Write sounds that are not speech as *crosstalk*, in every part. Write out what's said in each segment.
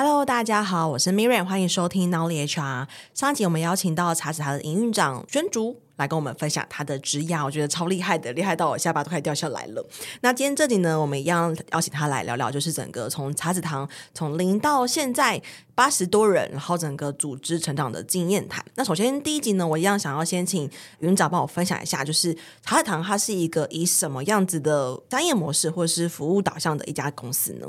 Hello，大家好，我是 Miriam，欢迎收听 Nowly HR。上集我们邀请到茶子堂的营运长轩竹来跟我们分享他的职涯，我觉得超厉害的，厉害到我下巴都快掉下来了。那今天这集呢，我们一样邀请他来聊聊，就是整个从茶子堂从零到现在八十多人，然后整个组织成长的经验谈。那首先第一集呢，我一样想要先请营运长帮我分享一下，就是茶子堂它是一个以什么样子的商业模式或是服务导向的一家公司呢？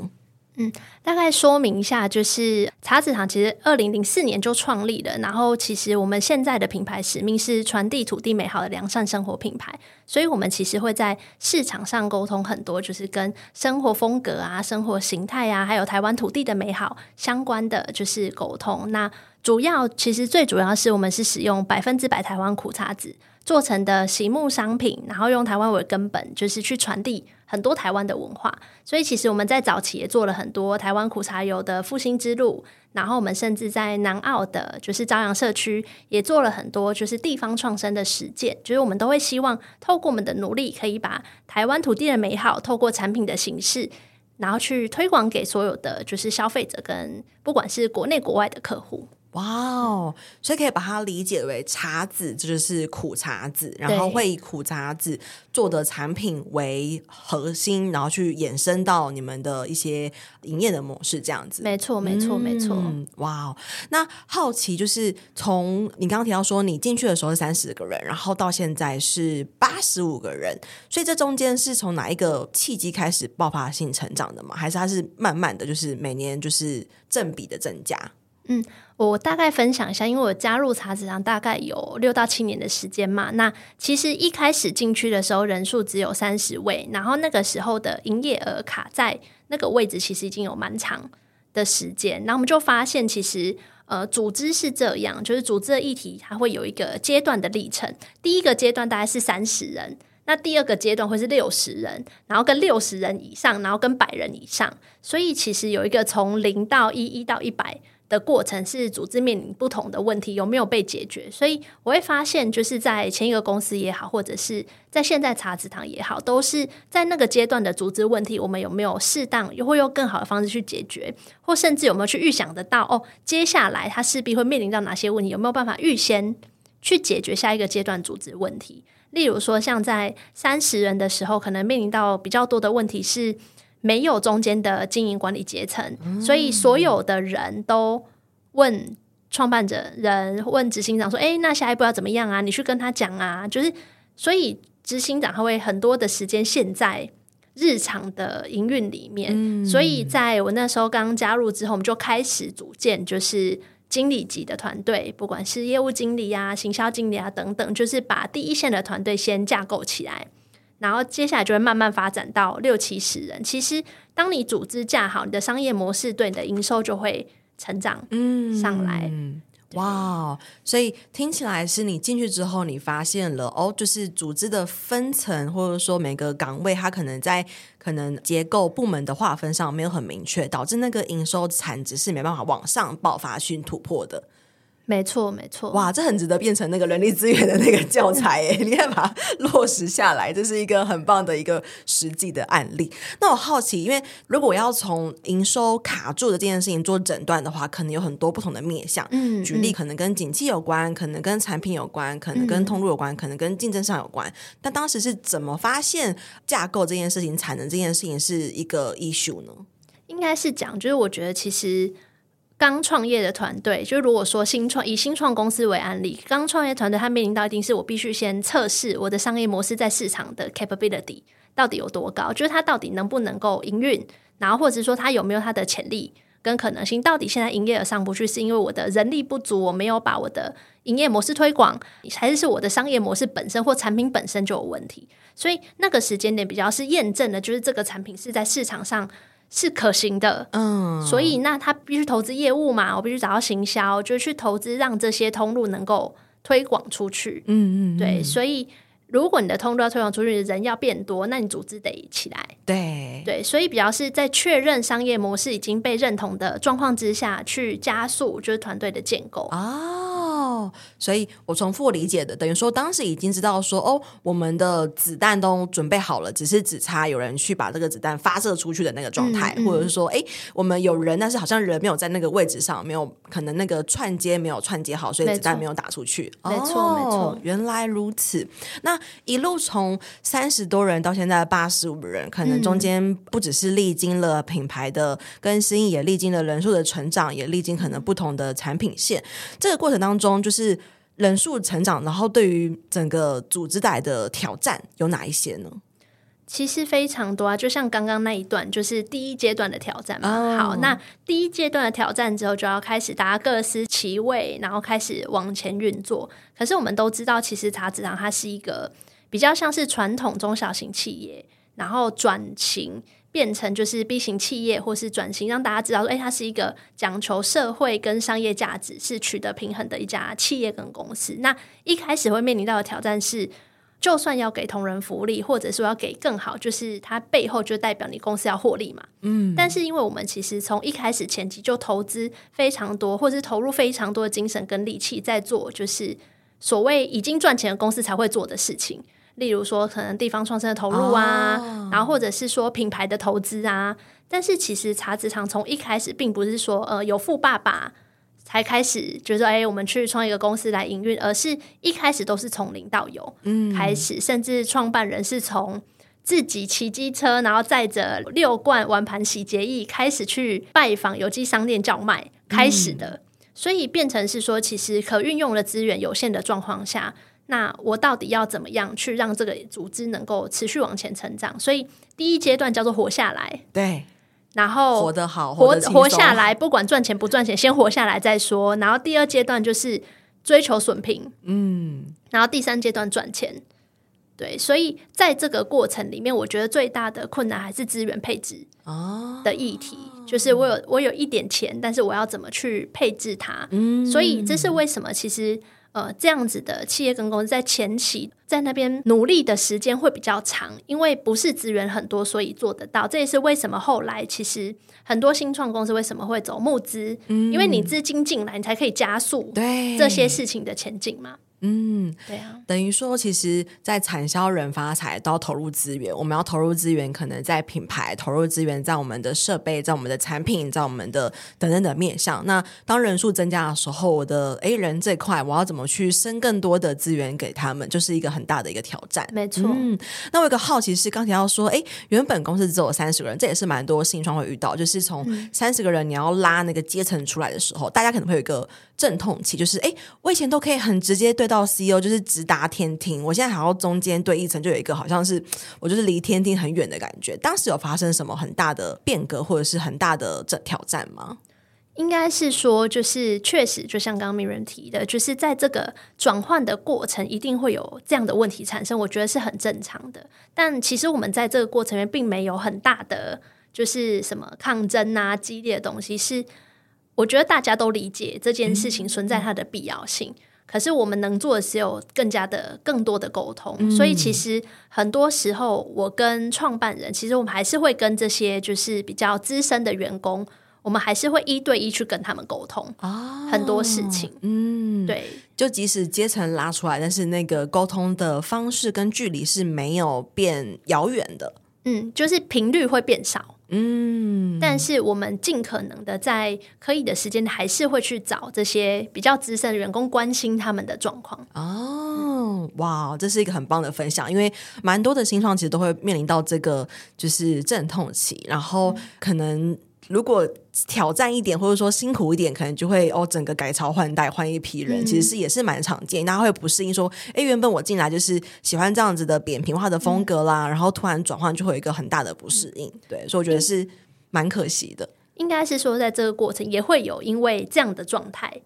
嗯，大概说明一下，就是茶子堂其实二零零四年就创立了，然后其实我们现在的品牌使命是传递土地美好的良善生活品牌，所以我们其实会在市场上沟通很多，就是跟生活风格啊、生活形态啊，还有台湾土地的美好相关的就是沟通。那主要其实最主要是我们是使用百分之百台湾苦茶籽做成的洗沐商品，然后用台湾为根本，就是去传递。很多台湾的文化，所以其实我们在早期也做了很多台湾苦茶油的复兴之路，然后我们甚至在南澳的，就是朝阳社区也做了很多就是地方创生的实践，就是我们都会希望透过我们的努力，可以把台湾土地的美好，透过产品的形式，然后去推广给所有的就是消费者跟不管是国内国外的客户。哇哦，所以可以把它理解为茶籽，这就是苦茶籽，然后会以苦茶籽做的产品为核心，然后去衍生到你们的一些营业的模式，这样子。没错，没错，没错。嗯，哇哦，那好奇就是从你刚刚提到说你进去的时候是三十个人，然后到现在是八十五个人，所以这中间是从哪一个契机开始爆发性成长的吗？还是它是慢慢的就是每年就是正比的增加？嗯，我大概分享一下，因为我加入茶子堂大概有六到七年的时间嘛。那其实一开始进去的时候，人数只有三十位，然后那个时候的营业额卡在那个位置，其实已经有蛮长的时间。然后我们就发现，其实呃，组织是这样，就是组织的议题，它会有一个阶段的历程。第一个阶段大概是三十人，那第二个阶段会是六十人，然后跟六十人以上，然后跟百人以上。所以其实有一个从零到一，一到一百。的过程是组织面临不同的问题有没有被解决，所以我会发现，就是在前一个公司也好，或者是在现在茶子堂也好，都是在那个阶段的组织问题，我们有没有适当又会用更好的方式去解决，或甚至有没有去预想得到哦，接下来它势必会面临到哪些问题，有没有办法预先去解决下一个阶段组织问题？例如说，像在三十人的时候，可能面临到比较多的问题是。没有中间的经营管理阶层，嗯，所以所有的人都问创办者人问执行长说：“哎，那下一步要怎么样啊？你去跟他讲啊。”就是所以执行长他会很多的时间陷在日常的营运里面，嗯。所以在我那时候刚加入之后，我们就开始组建就是经理级的团队，不管是业务经理啊、行销经理啊等等，就是把第一线的团队先架构起来。然后接下来就会慢慢发展到六七十人。其实，当你组织架好，你的商业模式对你的营收就会成长上来。嗯，哇！所以听起来是你进去之后，你发现了哦，就是组织的分层，或者说每个岗位，它可能在可能结构部门的划分上没有很明确，导致那个营收产值是没办法往上爆发性突破的。没错，没错，哇，这很值得变成那个人力资源的那个教材 *laughs* 诶，你看把它落实下来，这是一个很棒的一个实际的案例。那我好奇，因为如果我要从营收卡住的这件事情做诊断的话，可能有很多不同的面向。嗯，举例可能跟景气有关，可能跟产品有关，可能跟通路有关，可能跟竞争上有关。但当时是怎么发现架构这件事情、产能这件事情是一个 issue 呢？应该是讲，就是我觉得其实。刚创业的团队，就是如果说新创以新创公司为案例，刚创业团队他面临到一定是我必须先测试我的商业模式在市场的 capability 到底有多高，就是它到底能不能够营运，然后或者是说它有没有它的潜力跟可能性，到底现在营业额上不去是因为我的人力不足，我没有把我的营业模式推广，还是是我的商业模式本身或产品本身就有问题？所以那个时间点比较是验证的，就是这个产品是在市场上。是可行的，嗯，所以那他必须投资业务嘛，我必须找到行销，就是去投资让这些通路能够推广出去，嗯嗯，对，所以如果你的通路要推广出去，人要变多，那你组织得起来，对。对，所以比较是在确认商业模式已经被认同的状况之下去加速，就是团队的建构。哦。哦，所以我重复理解的，等于说当时已经知道说，哦，我们的子弹都准备好了，只是只差有人去把这个子弹发射出去的那个状态，嗯嗯、或者是说，哎，我们有人，但是好像人没有在那个位置上，没有可能那个串接没有串接好，所以子弹没有打出去。没错，没错，没错，原来如此。那一路从三十多人到现在八十五人，可能中间不只是历经了品牌的更新，也历经了人数的成长，也历经可能不同的产品线。这个过程当中，就是人数成长，然后对于整个组织带来的挑战有哪一些呢？其实非常多啊，就像刚刚那一段，就是第一阶段的挑战嘛。Oh. 好，那第一阶段的挑战之后，就要开始大家各司其位，然后开始往前运作。可是我们都知道，其实茶子堂它是一个比较像是传统中小型企业，然后转型。变成就是 B 型企业，或是转型，让大家知道说，哎，它是一个讲求社会跟商业价值是取得平衡的一家企业跟公司。那一开始会面临到的挑战是，就算要给同仁福利，或者说要给更好，就是它背后就代表你公司要获利嘛。嗯。但是因为我们其实从一开始前期就投资非常多，或是投入非常多的精神跟力气在做，就是所谓已经赚钱的公司才会做的事情。例如说，可能地方创生的投入啊，oh. 然后或者是说品牌的投资啊。但是其实茶籽堂从一开始并不是说呃有富爸爸才开始，就是说哎，我们去创一个公司来营运，而是一开始都是从零到有开始，嗯、甚至创办人是从自己骑机车，然后载着六罐碗盘洗洁液开始去拜访有机商店叫卖开始的，嗯、所以变成是说，其实可运用的资源有限的状况下。那我到底要怎么样去让这个组织能够持续往前成长？所以第一阶段叫做活下来，对，然后活得好，活活下来，不管赚钱不赚钱，先活下来再说。然后第二阶段就是追求损平，嗯，然后第三阶段赚钱。对，所以在这个过程里面，我觉得最大的困难还是资源配置的议题，哦、就是我有我有一点钱，但是我要怎么去配置它？嗯，所以这是为什么？其实。呃，这样子的企业跟公司在前期在那边努力的时间会比较长，因为不是资源很多，所以做得到。这也是为什么后来其实很多新创公司为什么会走募资，嗯，因为你资金进来，你才可以加速对这些事情的前进嘛。嗯，对啊，等于说，其实，在产销人发财都要投入资源。我们要投入资源，可能在品牌投入资源，在我们的设备，在我们的产品，在我们的等等的面向。那当人数增加的时候，我的 A 人这块，我要怎么去生更多的资源给他们，就是一个很大的一个挑战。没错。嗯，那我有个好奇是，刚才要说，哎，原本公司只有三十个人，这也是蛮多新创会遇到，就是从三十个人你要拉那个阶层出来的时候，大家可能会有一个阵痛期，就是哎，我以前都可以很直接对到 CEO，就是。直达天庭，我现在还要中间对一层，就有一个好像是我就是离天庭很远的感觉。当时有发生什么很大的变革，或者是很大的这挑战吗？应该是说，就是确实，就像刚刚 Miriam 提的，就是在这个转换的过程，一定会有这样的问题产生。我觉得是很正常的。但其实我们在这个过程里面，并没有很大的就是什么抗争啊、激烈的东西。是我觉得大家都理解这件事情存在它的必要性。嗯可是我们能做的是有更加的、更多的沟通，嗯、所以其实很多时候，我跟创办人，其实我们还是会跟这些就是比较资深的员工，我们还是会一对一去跟他们沟通啊，很多事情，嗯，对，就即使阶层拉出来，但是那个沟通的方式跟距离是没有变遥远的，嗯，就是频率会变少。嗯，但是我们尽可能的在可以的时间，还是会去找这些比较资深的员工，关心他们的状况。哦，哇，这是一个很棒的分享，因为蛮多的新创其实都会面临到这个就是阵痛期，然后可能。如果挑战一点，或者说辛苦一点，可能就会哦，整个改朝换代，换一批人，嗯、其实是也是蛮常见。大家会不适应，说，哎，原本我进来就是喜欢这样子的扁平化的风格啦，嗯、然后突然转换就会有一个很大的不适应。对，所以我觉得是蛮可惜的。应该是说，在这个过程也会有因为这样的状态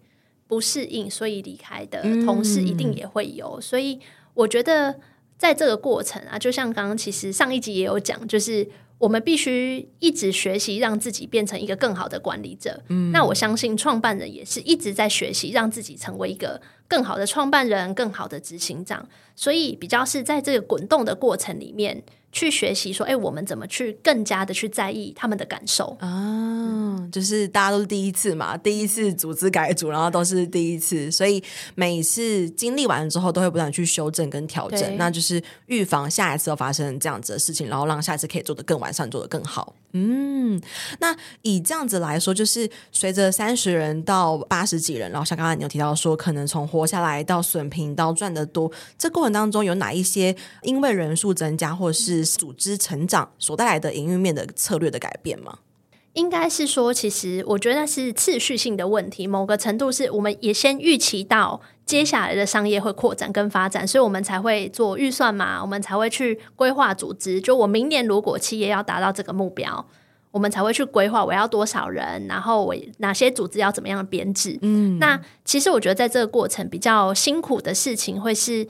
不适应，所以离开的同事一定也会有。嗯、所以我觉得在这个过程啊，就像刚刚其实上一集也有讲，就是。我们必须一直学习，让自己变成一个更好的管理者。嗯，那我相信创办人也是一直在学习，让自己成为一个更好的创办人、更好的执行长。所以，比较是在这个滚动的过程里面去学习，说：“哎，我们怎么去更加的去在意他们的感受？”啊，就是大家都是第一次嘛，第一次组织改组，然后都是第一次，所以每一次经历完了之后，都会不断去修正跟调整，那就是预防下一次又发生这样子的事情，然后让下一次可以做得更完善，做得更好。嗯，那以这样子来说，就是随着三十人到八十几人，然后像刚才你有提到说，可能从活下来到损平到赚得多，这过程当中有哪一些因为人数增加或是组织成长所带来的营运面的策略的改变吗？应该是说，其实我觉得是次序性的问题。某个程度是，我们也先预期到接下来的商业会扩展跟发展，所以我们才会做预算嘛，我们才会去规划组织。就我明年如果企业要达到这个目标，我们才会去规划我要多少人，然后我哪些组织要怎么样编制。嗯，那其实我觉得在这个过程比较辛苦的事情会是。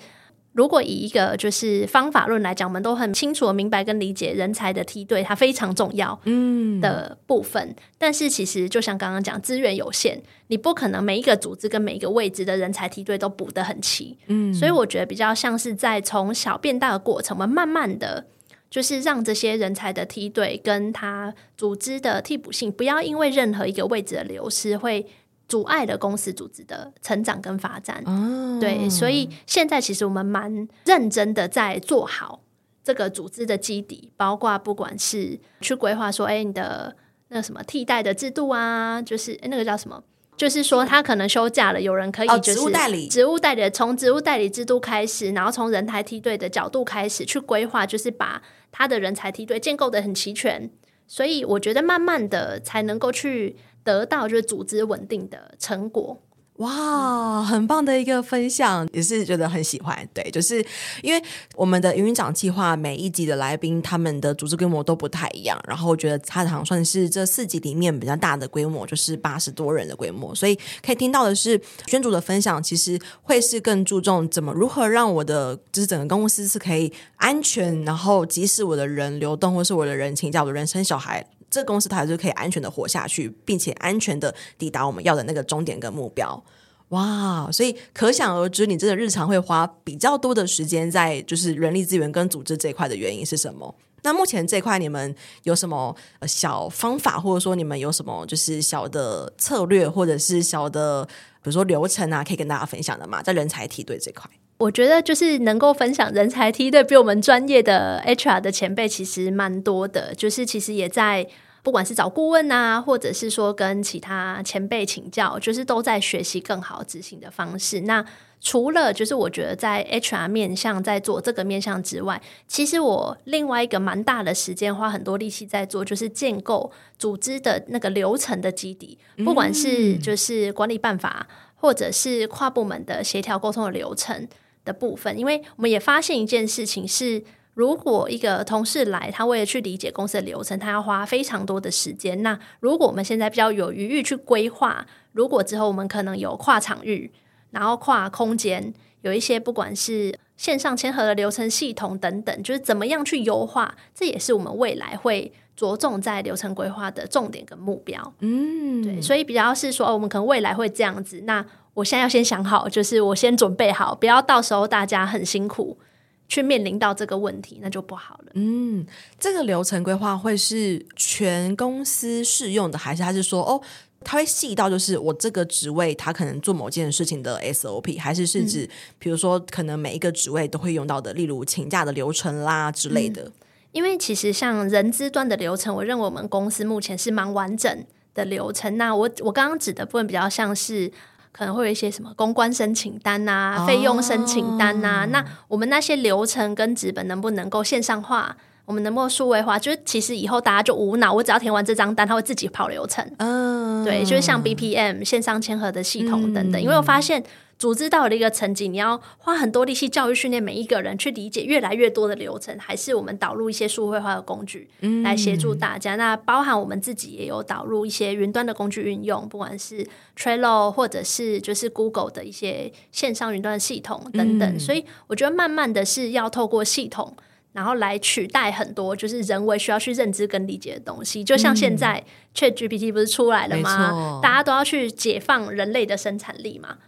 如果以一个就是方法论来讲，我们都很清楚的明白跟理解人才的梯队，它非常重要嗯的部分。嗯、但是其实就像刚刚讲，资源有限，你不可能每一个组织跟每一个位置的人才梯队都补得很齐。嗯，所以我觉得比较像是在从小变大的过程，我们慢慢的就是让这些人才的梯队跟他组织的替补性，不要因为任何一个位置的流失会。阻碍了公司组织的成长跟发展，哦、对，所以现在其实我们蛮认真的在做好这个组织的基底，包括不管是去规划说，哎，你的那个什么替代的制度啊，就是那个叫什么，就是说他可能休假了，有人可以就是职务代理，职务代理从职务代理制度开始，然后从人才梯队的角度开始去规划，就是把他的人才梯队建构的很齐全，所以我觉得慢慢的才能够去。得到就是组织稳定的成果。哇，很棒的一个分享，也是觉得很喜欢。对，就是因为我们的营运长计划每一集的来宾，他们的组织规模都不太一样，然后我觉得他好像算是这四集里面比较大的规模，就是八十多人的规模。所以可以听到的是，宣主的分享其实会是更注重怎么如何让我的就是整个公司是可以安全，然后即使我的人流动或是我的人请假，我的人生小孩。这公司它还是可以安全的活下去，并且安全的抵达我们要的那个终点跟目标。哇！所以可想而知，你真的日常会花比较多的时间在就是人力资源跟组织这一块的原因是什么？那目前这块你们有什么小方法，或者说你们有什么就是小的策略，或者是小的比如说流程啊，可以跟大家分享的吗？在人才梯队这块，我觉得就是能够分享人才梯队比我们专业的 HR 的前辈其实蛮多的，就是其实也在。不管是找顾问啊，或者是说跟其他前辈请教，就是都在学习更好执行的方式。那除了就是我觉得在 HR 面向在做这个面向之外，其实我另外一个蛮大的时间花很多力气在做，就是建构组织的那个流程的基底，不管是就是管理办法，或者是跨部门的协调沟通的流程的部分。因为我们也发现一件事情是。如果一个同事来，他为了去理解公司的流程，他要花非常多的时间。那如果我们现在比较有余裕去规划，如果之后我们可能有跨场域，然后跨空间，有一些不管是线上签合的流程系统等等，就是怎么样去优化，这也是我们未来会着重在流程规划的重点跟目标。嗯，对，所以比较是说，哦，我们可能未来会这样子。那我现在要先想好，就是我先准备好，不要到时候大家很辛苦。去面临到这个问题，那就不好了。嗯，这个流程规划会是全公司适用的，还是还是说哦，他会细到就是我这个职位他可能做某件事情的 SOP，还是是指、嗯、比如说可能每一个职位都会用到的，例如请假的流程啦之类的。嗯、因为其实像人资端的流程，我认为我们公司目前是蛮完整的流程。那我我刚刚指的部分比较像是。可能会有一些什么公关申请单啊、费用申请单啊，哦、那我们那些流程跟纸本能不能够线上化？我们能不能数位化？就是其实以后大家就无脑，我只要填完这张单，它会自己跑流程。嗯、对，就是像 BPM 线上签合的系统等等。嗯、因为我发现。组织到了一个层级，你要花很多力气教育训练每一个人，去理解越来越多的流程，还是我们导入一些数位化的工具来协助大家？嗯、那包含我们自己也有导入一些云端的工具运用，不管是 Trello 或者是就是 Google 的一些线上云端系统等等。嗯、所以我觉得慢慢的是要透过系统，然后来取代很多就是人为需要去认知跟理解的东西。就像现在 ChatGPT 不是出来了吗？嗯、大家都要去解放人类的生产力嘛。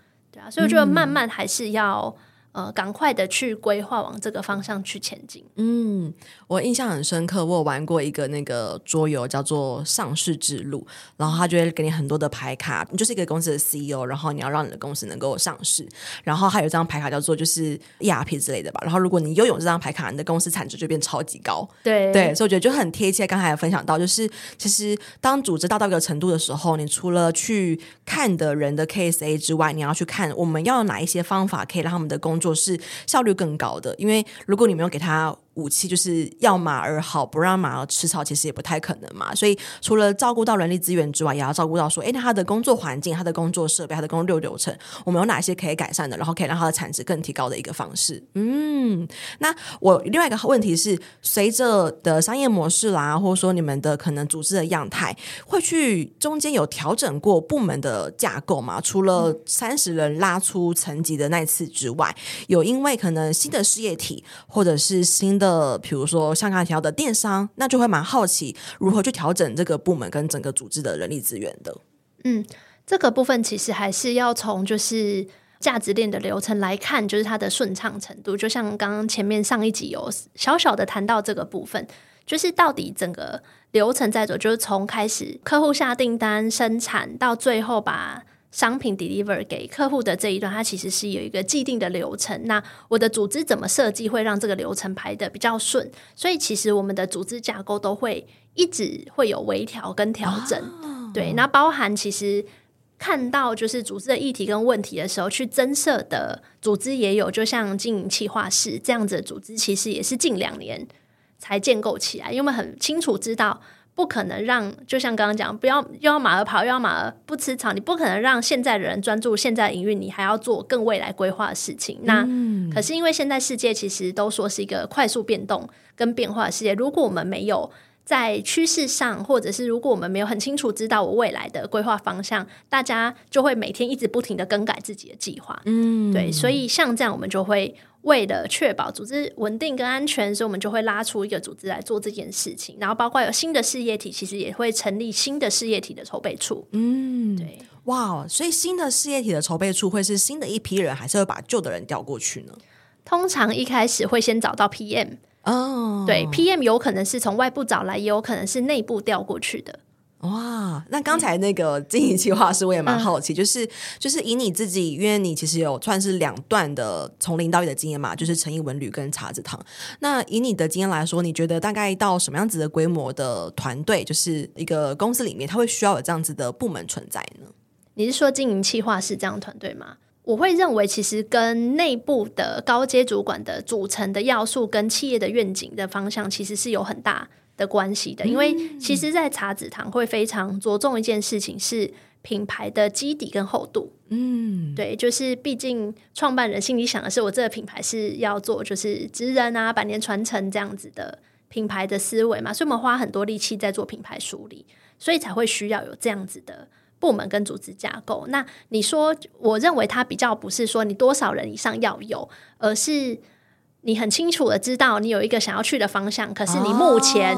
所以我觉得慢慢还是要呃赶快的去规划往这个方向去前进。嗯，我印象很深刻，我有玩过一个那个桌游叫做《上市之路》，然后他就会给你很多的牌卡，你就是一个公司的 CEO，然后你要让你的公司能够上市，然后还有一张牌卡叫做就是 ERP 之类的吧，然后如果你拥有这张牌卡，你的公司产值就变超级高。对对，所以我觉得就很贴切。刚才有分享到，就是其实当组织大到一个程度的时候，你除了去看的人的 KSA 之外，你要去看我们要有哪一些方法可以让他们的工作是效率更高的。因为如果你没有给他。武器就是要马儿好，不让马儿吃草，其实也不太可能嘛。所以除了照顾到人力资源之外，也要照顾到说，哎，那他的工作环境、他的工作设备、他的工作流程，我们有哪些可以改善的，然后可以让他的产值更提高的一个方式。嗯，那我另外一个问题是，随着的商业模式啦，或者说你们的可能组织的样态，会去中间有调整过部门的架构吗？除了三十人拉出层级的那次之外，有因为可能新的事业体或者是新的呃，比如说像刚才提到的电商，那就会蛮好奇如何去调整这个部门跟整个组织的人力资源的。嗯，这个部分其实还是要从就是价值链的流程来看，就是它的顺畅程度。就像刚刚前面上一集有小小的谈到这个部分，就是到底整个流程在走，就是从开始客户下订单、生产到最后把。商品 deliver 给客户的这一段，它其实是有一个既定的流程。那我的组织怎么设计，会让这个流程排得比较顺？所以其实我们的组织架构都会一直会有微调跟调整。哦、对，那包含其实看到就是组织的议题跟问题的时候，去增设的组织也有，就像经营企划室这样子的组织，其实也是近两年才建构起来，因为我们很清楚知道。不可能让，就像刚刚讲，不要又要马儿跑，又要马儿不吃草。你不可能让现在的人专注现在营运，你还要做更未来规划的事情。那、嗯、可是因为现在世界其实都说是一个快速变动跟变化的世界，如果我们没有在趋势上，或者是如果我们没有很清楚知道我未来的规划方向，大家就会每天一直不停的更改自己的计划。嗯，对，所以像这样，我们就会。为了确保组织稳定跟安全，所以我们就会拉出一个组织来做这件事情。然后，包括有新的事业体，其实也会成立新的事业体的筹备处。嗯，对，哇，所以新的事业体的筹备处会是新的一批人，还是会把旧的人调过去呢？通常一开始会先找到 PM 哦，对，PM 有可能是从外部找来，也有可能是内部调过去的。哇，那刚才那个经营计划师我也蛮好奇，嗯、就是就是以你自己，因为你其实有算是两段的从零到一的经验嘛，就是诚毅文旅跟茶子堂。那以你的经验来说，你觉得大概到什么样子的规模的团队，就是一个公司里面，它会需要有这样子的部门存在呢？你是说经营计划是这样团队吗？我会认为，其实跟内部的高阶主管的组成的要素，跟企业的愿景的方向，其实是有很大的关系的，因为其实，在茶子堂会非常着重一件事情，是品牌的基底跟厚度。嗯，对，就是毕竟创办人心里想的是，我这个品牌是要做就是职人啊、百年传承这样子的品牌的思维嘛，所以我们花很多力气在做品牌梳理，所以才会需要有这样子的部门跟组织架构。那你说，我认为它比较不是说你多少人以上要有，而是。你很清楚的知道你有一个想要去的方向，可是你目前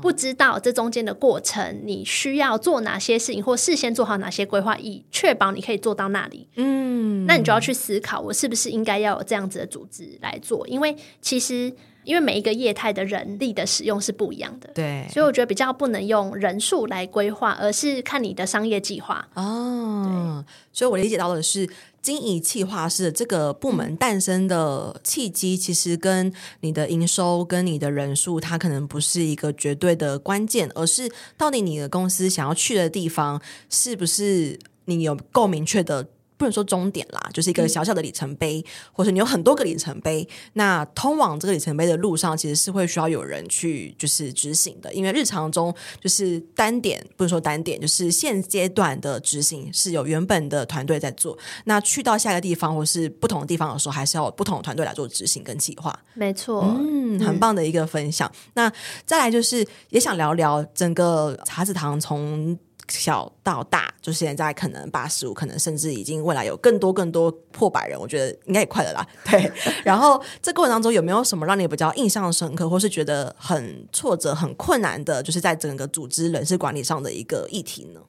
不知道这中间的过程，你需要做哪些事情，或事先做好哪些规划，以确保你可以做到那里。嗯，那你就要去思考，我是不是应该要有这样子的组织来做？因为其实。因为每一个业态的人力的使用是不一样的，对，所以我觉得比较不能用人数来规划，而是看你的商业计划。哦，对，所以我理解到的是，经营企划是这个部门诞生的契机，其实跟你的营收跟你的人数，它可能不是一个绝对的关键，而是到底你的公司想要去的地方，是不是你有够明确的。不能说终点啦，就是一个小小的里程碑，嗯、或者你有很多个里程碑。那通往这个里程碑的路上，其实是会需要有人去就是执行的，因为日常中就是单点，不能说单点，就是现阶段的执行是有原本的团队在做。那去到下一个地方或是不同的地方的时候，还是要有不同的团队来做执行跟计划。没错，嗯，很棒的一个分享。嗯、那再来就是也想聊聊整个茶子堂从。小到大，就现在可能八十五，可能甚至已经未来有更多更多破百人，我觉得应该也快了啦。*laughs* 对，然后这过程当中有没有什么让你比较印象深刻，或是觉得很挫折、很困难的，就是在整个组织人事管理上的一个议题呢？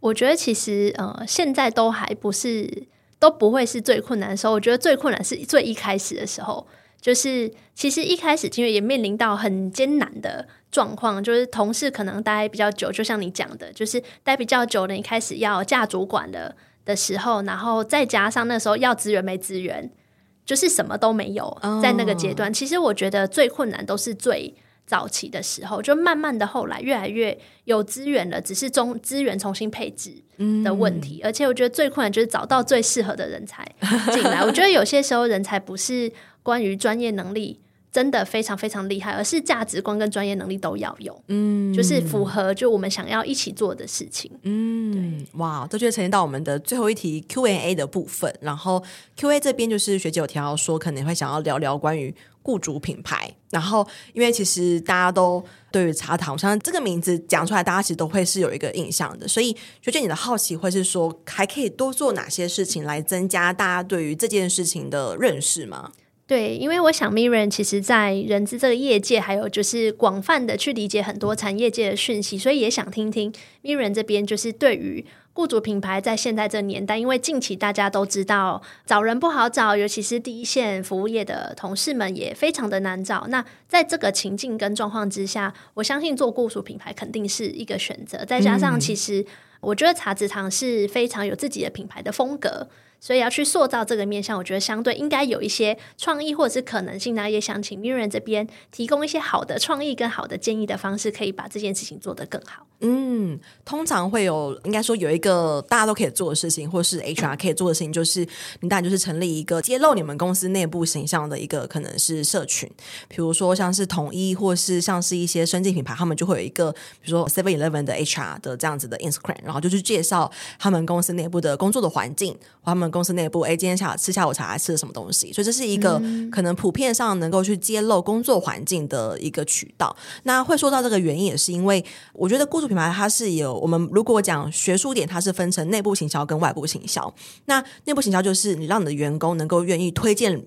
我觉得其实呃，现在都还不是都不会是最困难的时候。我觉得最困难是最一开始的时候，就是其实一开始因为也面临到很艰难的状况，就是同事可能待比较久，就像你讲的，就是待比较久的，你开始要嫁主管了的时候，然后再加上那时候要资源没资源，就是什么都没有，在那个阶段，其实我觉得最困难都是最。早期的时候，就慢慢的后来越来越有资源了，只是中资源重新配置的问题。嗯、而且我觉得最困难就是找到最适合的人才进来。我觉得有些时候人才不是关于专业能力真的非常非常厉害，而是价值观跟专业能力都要有。嗯，就是符合就我们想要一起做的事情。嗯，对，哇，这就呈现到我们的最后一题 Q&A 的部分。然后 Q&A 这边就是学姐有提到说，可能会想要聊聊关于。雇主品牌，然后因为其实大家都对于茶堂像这个名字讲出来，大家其实都会是有一个印象的，所以学姐你的好奇会是说，还可以多做哪些事情来增加大家对于这件事情的认识吗？对，因为我想 Miriam 其实在人资这个业界，还有就是广泛的去理解很多产业界的讯息，所以也想听听 Miriam 这边就是对于。雇主品牌在现在这年代，因为近期大家都知道找人不好找，尤其是第一线服务业的同事们也非常的难找。那在这个情境跟状况之下，我相信做雇主品牌肯定是一个选择。再加上，其实我觉得茶子堂是非常有自己的品牌的风格。所以要去塑造这个面向，我觉得相对应该有一些创意或者是可能性。那也想请 Miriam 这边提供一些好的创意跟好的建议的方式，可以把这件事情做得更好。嗯，通常会有应该说有一个大家都可以做的事情，或是 HR 可以做的事情，就是你当然就是成立一个揭露你们公司内部形象的一个可能是社群，比如说像是统一，或是像是一些生技品牌，他们就会有一个比如说 Seven Eleven 的 HR 的这样子的 Instagram，然后就去介绍他们公司内部的工作的环境，他们。公司内部，哎，今天下午吃下午茶吃了什么东西？所以这是一个可能普遍上能够去揭露工作环境的一个渠道。那会说到这个原因，也是因为我觉得雇主品牌它是有我们如果讲学术点，它是分成内部行销跟外部行销。那内部行销就是你让你的员工能够愿意推荐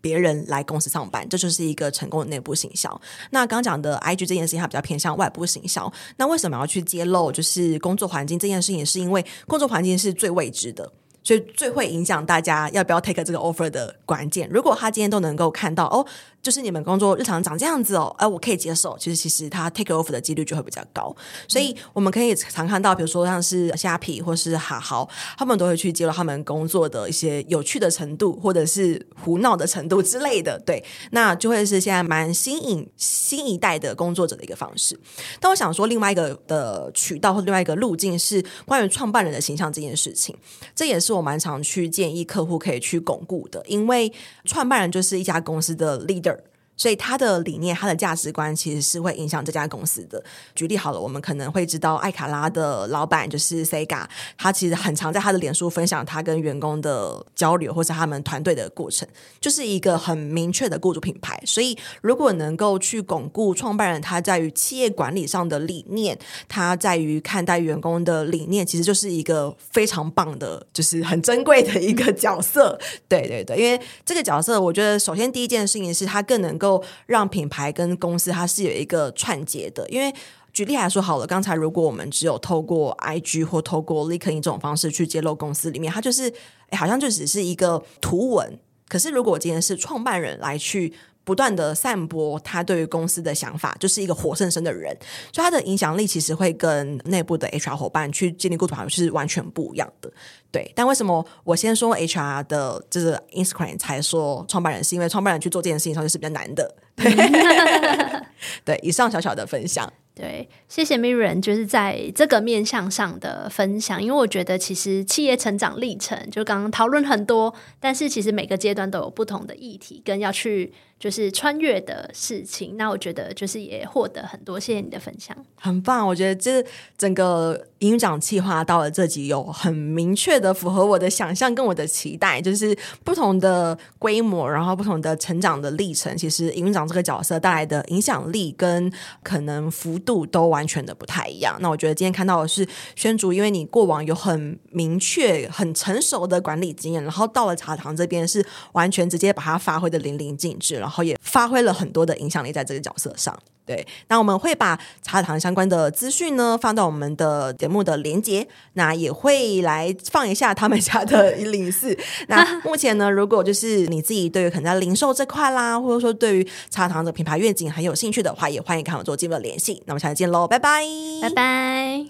别人来公司上班，这就是一个成功的内部行销。那刚刚讲的 IG 这件事情，它比较偏向外部行销。那为什么要去揭露就是工作环境这件事情？也是因为工作环境是最未知的。所以最会影响大家要不要 take 这个 offer 的关键，如果他今天都能够看到哦。就是你们工作日常长这样子哦，哎，我可以接受。其实，其实他 take off 的几率就会比较高。所以我们可以常看到，比如说像是虾皮或是哈豪，他们都会去揭露他们工作的一些有趣的程度，或者是胡闹的程度之类的。对，那就会是现在蛮新颖新一代的工作者的一个方式。但我想说，另外一个的渠道或另外一个路径是关于创办人的形象这件事情。这也是我蛮常去建议客户可以去巩固的，因为创办人就是一家公司的 leader。所以他的理念、他的价值观其实是会影响这家公司的。举例好了，我们可能会知道艾卡拉的老板就是 Sega，他其实很常在他的脸书分享他跟员工的交流，或是他们团队的过程，就是一个很明确的雇主品牌。所以，如果能够去巩固创办人他在于企业管理上的理念，他在于看待员工的理念，其实就是一个非常棒的，就是很珍贵的一个角色。*laughs* 对对对，因为这个角色，我觉得首先第一件事情是他更能够。让品牌跟公司它是有一个串接的，因为举例来说好了，刚才如果我们只有透过 IG 或透过 LinkedIn 这种方式去揭露公司里面，它就是好像就只是一个图文。可是如果今天是创办人来去。不断的散播他对于公司的想法，就是一个活生生的人，所以他的影响力其实会跟内部的 HR 伙伴去建立雇主团是完全不一样的。对，但为什么我先说 HR 的就是 Instagram 才说创办人，是因为创办人去做这件事情上就是比较难的。*laughs* 对，以上小小的分享。对，谢谢 Miriam，就是在这个面向上的分享，因为我觉得其实企业成长历程就刚刚讨论很多，但是其实每个阶段都有不同的议题跟要去。就是穿越的事情，那我觉得就是也获得很多，谢谢你的分享，很棒。我觉得这整个营长计划到了这集，有很明确的符合我的想象跟我的期待，就是不同的规模，然后不同的成长的历程，其实营长这个角色带来的影响力跟可能幅度都完全的不太一样。那我觉得今天看到的是宣竹，因为你过往有很明确、很成熟的管理经验，然后到了茶堂这边是完全直接把它发挥的淋漓尽致了。然后也发挥了很多的影响力在这个角色上。对，那我们会把茶籽堂相关的资讯呢放到我们的节目的连接，那也会来放一下他们家的一 *laughs* 零四。那目前呢，如果就是你自己对于可能在零售这块啦，或者说对于茶籽堂的品牌愿景很有兴趣的话，也欢迎跟我做进一步的联系。那我们下次见喽，拜拜，拜拜。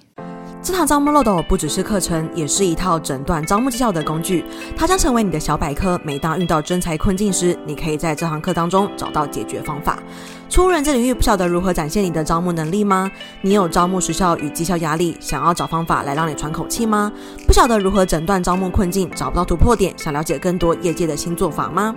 这堂招募漏斗不只是课程，也是一套诊断招募绩效的工具，它将成为你的小百科。每当遇到真才困境时，你可以在这堂课当中找到解决方法。初入人这领域，不晓得如何展现你的招募能力吗？你有招募时效与绩效压力，想要找方法来让你喘口气吗？不晓得如何诊断招募困境，找不到突破点，想了解更多业界的新做法吗？